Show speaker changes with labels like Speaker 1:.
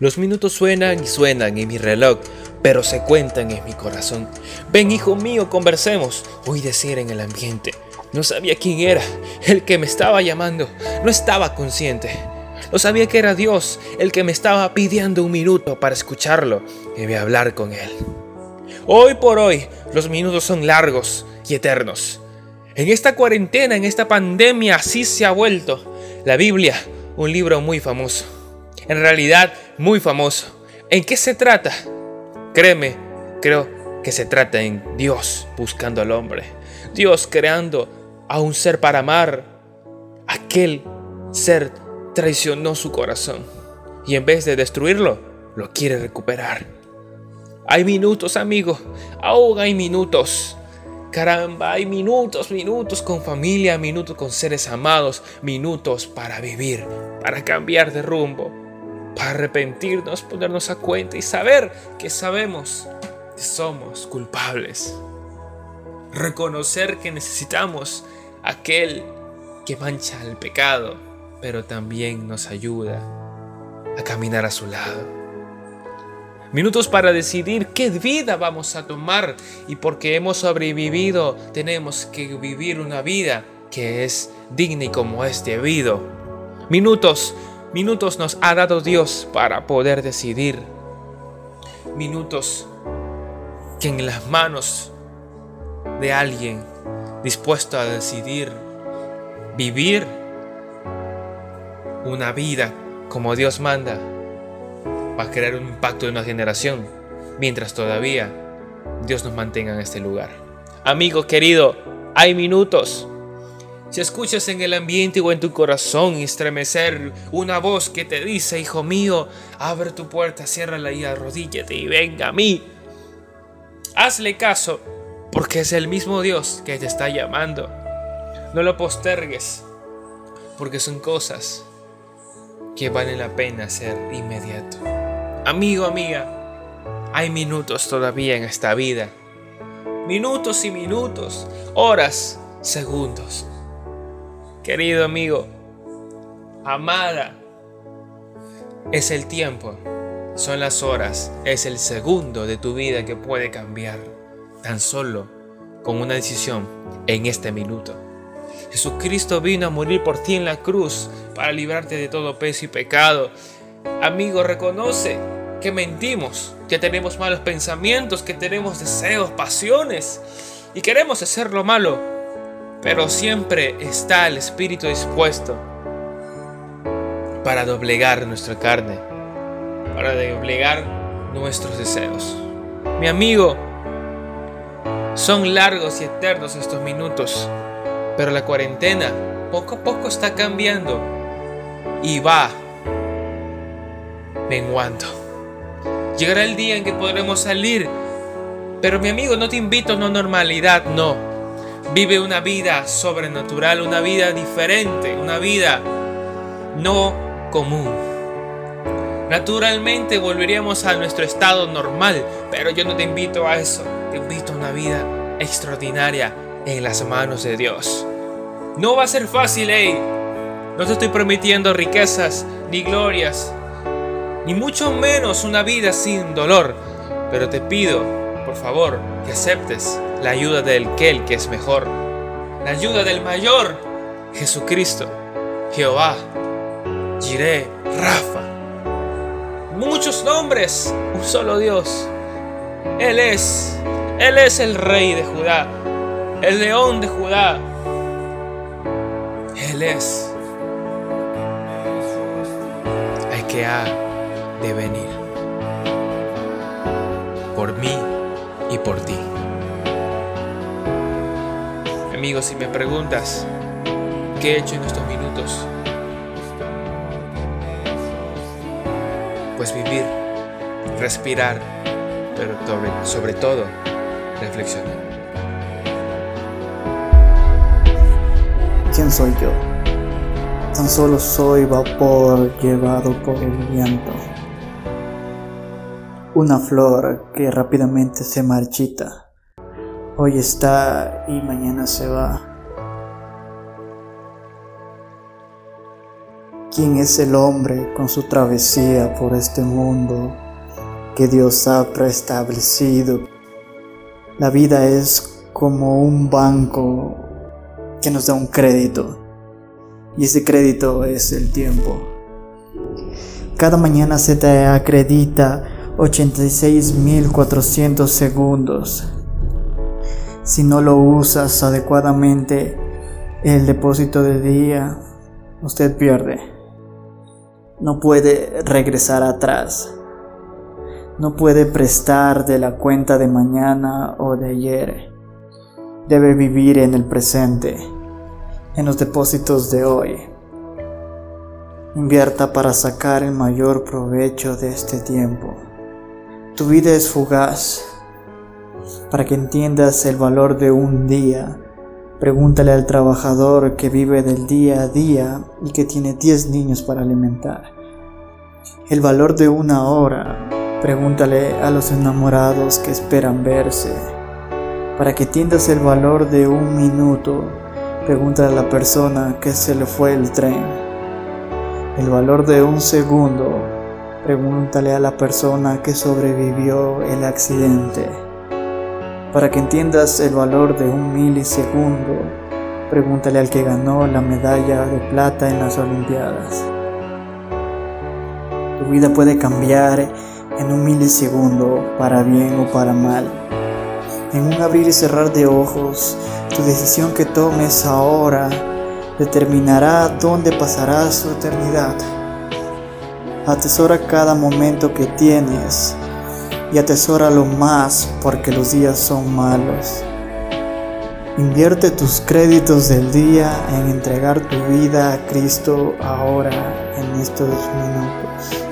Speaker 1: Los minutos suenan y suenan en mi reloj, pero se cuentan en mi corazón. Ven, hijo mío, conversemos. Oí decir en el ambiente. No sabía quién era, el que me estaba llamando. No estaba consciente. No sabía que era Dios el que me estaba pidiendo un minuto para escucharlo y hablar con él. Hoy por hoy, los minutos son largos y eternos. En esta cuarentena, en esta pandemia, así se ha vuelto. La Biblia, un libro muy famoso. En realidad, muy famoso. ¿En qué se trata? Créeme, creo que se trata en Dios buscando al hombre. Dios creando a un ser para amar. Aquel ser traicionó su corazón. Y en vez de destruirlo, lo quiere recuperar. Hay minutos, amigo. Aún hay minutos. Caramba, hay minutos, minutos con familia, minutos con seres amados, minutos para vivir, para cambiar de rumbo, para arrepentirnos, ponernos a cuenta y saber que sabemos que somos culpables. Reconocer que necesitamos aquel que mancha el pecado, pero también nos ayuda a caminar a su lado. Minutos para decidir qué vida vamos a tomar y porque hemos sobrevivido tenemos que vivir una vida que es digna y como es debido. Minutos, minutos nos ha dado Dios para poder decidir. Minutos que en las manos de alguien dispuesto a decidir vivir una vida como Dios manda va a crear un impacto de una generación, mientras todavía Dios nos mantenga en este lugar. Amigo querido, hay minutos. Si escuchas en el ambiente o en tu corazón estremecer una voz que te dice, hijo mío, abre tu puerta, ciérrala y arrodíllate y venga a mí. Hazle caso, porque es el mismo Dios que te está llamando. No lo postergues, porque son cosas que valen la pena hacer inmediato. Amigo, amiga, hay minutos todavía en esta vida. Minutos y minutos, horas, segundos. Querido amigo, amada, es el tiempo, son las horas, es el segundo de tu vida que puede cambiar tan solo con una decisión en este minuto. Jesucristo vino a morir por ti en la cruz para librarte de todo peso y pecado Amigo, reconoce que mentimos, que tenemos malos pensamientos, que tenemos deseos, pasiones y queremos hacer lo malo, pero siempre está el Espíritu dispuesto para doblegar nuestra carne, para doblegar nuestros deseos. Mi amigo, son largos y eternos estos minutos, pero la cuarentena poco a poco está cambiando y va menguando. Llegará el día en que podremos salir, pero mi amigo, no te invito a una normalidad, no. Vive una vida sobrenatural, una vida diferente, una vida no común. Naturalmente volveríamos a nuestro estado normal, pero yo no te invito a eso. Te invito a una vida extraordinaria en las manos de Dios. No va a ser fácil, hey. No te estoy prometiendo riquezas ni glorias, ni mucho menos una vida sin dolor. Pero te pido, por favor, que aceptes la ayuda del aquel que es mejor, la ayuda del mayor, Jesucristo, Jehová, Jireh, Rafa. Muchos nombres, un solo Dios. Él es, Él es el rey de Judá, el león de Judá. Él es el que ha de venir. Por mí y por ti. Amigos, si me preguntas, ¿qué he hecho en estos minutos? Pues vivir, respirar, pero sobre, todo reflexionar.
Speaker 2: ¿Quién soy yo? Tan solo soy vapor llevado por el viento una flor que rápidamente se marchita. Hoy está y mañana se va. quién es el hombre con su travesía por este mundo que Dios ha preestablecido. La vida es como un banco que nos da un crédito y ese crédito es el tiempo. Cada mañana se te acredita 86.400 segundos. Si no lo usas adecuadamente, el depósito de día, usted pierde. No puede regresar atrás. No puede prestar de la cuenta de mañana o de ayer. Debe vivir en el presente, en los depósitos de hoy. Invierta para sacar el mayor provecho de este tiempo. Tu vida es fugaz. Para que entiendas el valor de un día, pregúntale al trabajador que vive del día a día y que tiene 10 niños para alimentar. El valor de una hora, pregúntale a los enamorados que esperan verse. Para que entiendas el valor de un minuto, pregúntale a la persona que se le fue el tren el valor de un segundo, pregúntale a la persona que sobrevivió el accidente. Para que entiendas el valor de un milisegundo, pregúntale al que ganó la medalla de plata en las Olimpiadas. Tu vida puede cambiar en un milisegundo para bien o para mal. En un abrir y cerrar de ojos, tu decisión que tomes ahora determinará dónde pasará su eternidad. Atesora cada momento que tienes y atesóralo más porque los días son malos. Invierte tus créditos del día en entregar tu vida a Cristo ahora en estos minutos.